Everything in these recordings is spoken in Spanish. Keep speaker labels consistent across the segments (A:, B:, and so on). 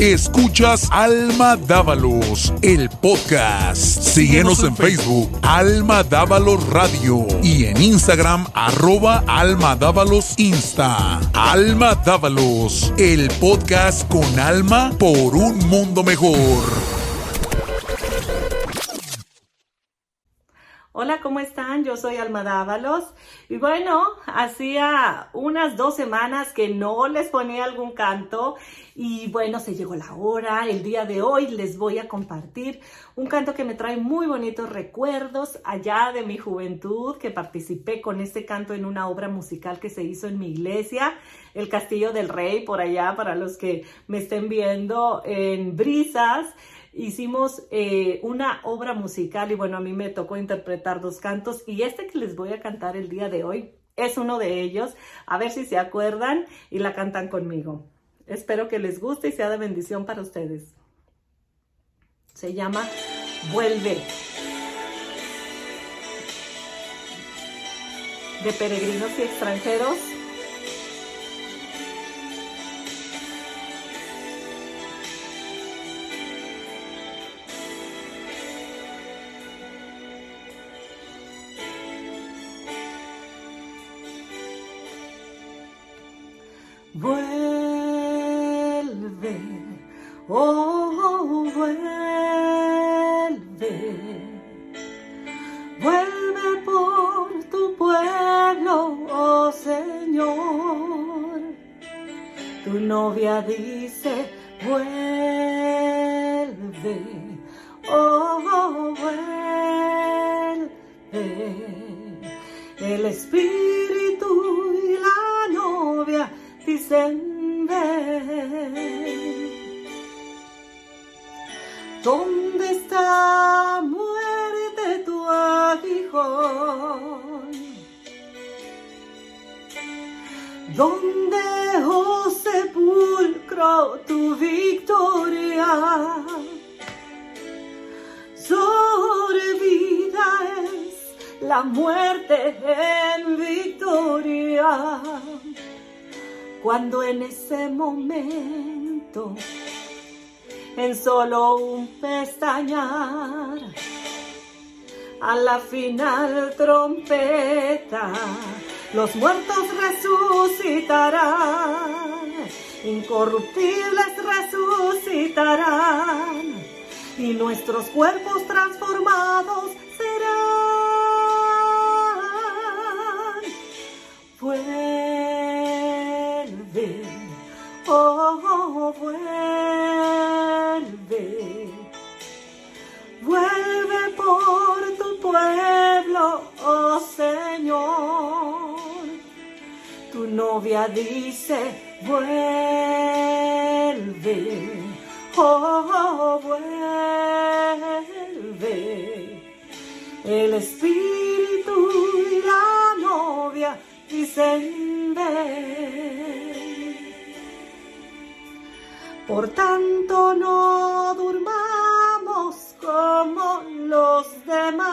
A: Escuchas Alma Dávalos, el podcast. Síguenos en Facebook, Alma Dávalos Radio y en Instagram, arroba Alma Dávalos Insta. Alma Dávalos, el podcast con alma por un mundo mejor.
B: Hola, ¿cómo están? Yo soy Alma Dávalos. Y bueno, hacía unas dos semanas que no les ponía algún canto. Y bueno, se llegó la hora. El día de hoy les voy a compartir un canto que me trae muy bonitos recuerdos allá de mi juventud, que participé con este canto en una obra musical que se hizo en mi iglesia, El Castillo del Rey, por allá, para los que me estén viendo en Brisas hicimos eh, una obra musical y bueno, a mí me tocó interpretar dos cantos y este que les voy a cantar el día de hoy es uno de ellos. A ver si se acuerdan y la cantan conmigo. Espero que les guste y sea de bendición para ustedes. Se llama Vuelve. De peregrinos y extranjeros. Vuelve, oh, vuelve, vuelve por tu pueblo, oh Señor. Tu novia dice, vuelve, oh, vuelve. El Espíritu dicen ¿Dónde está muerte tu aguijón? ¿Dónde, oh sepulcro, tu victoria? Sobrevida es la muerte en victoria cuando en ese momento, en solo un pestañear, a la final trompeta, los muertos resucitarán, incorruptibles resucitarán, y nuestros cuerpos transformados serán. oh, dice, vuelve, oh, vuelve. El espíritu y la novia dicen. Por tanto no durmamos como los demás,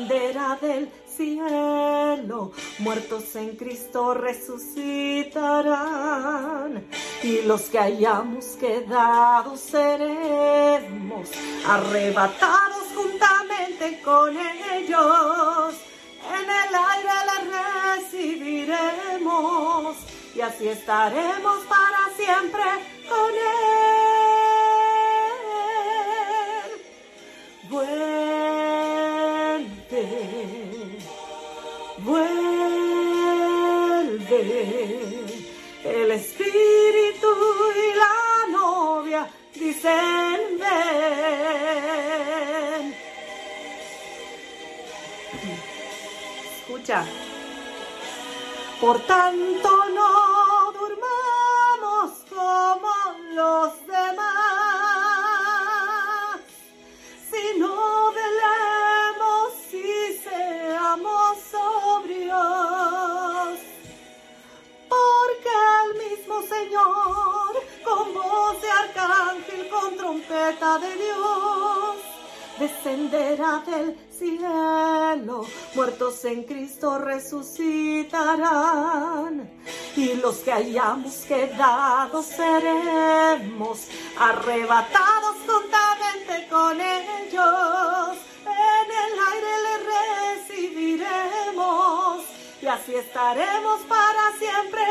B: descenderá del cielo, muertos en Cristo resucitarán, y los que hayamos quedado seremos arrebatados juntamente con ellos. En el aire les recibiremos y así estaremos para siempre con él. El espíritu y la novia dicen ven. Escucha. Por tanto no durmamos como los descenderá del cielo, muertos en Cristo resucitarán, y los que hayamos quedado seremos arrebatados juntamente con ellos, en el aire le recibiremos, y así estaremos para siempre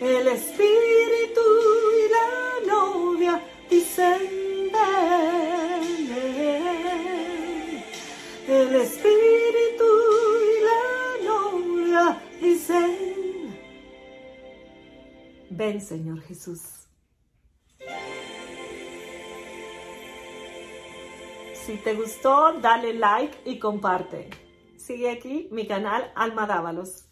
B: El Espíritu y la novia dicen ven. El Espíritu y la novia dicen ven Señor Jesús. Si te gustó, dale like y comparte. Sigue aquí mi canal Alma Dávalos.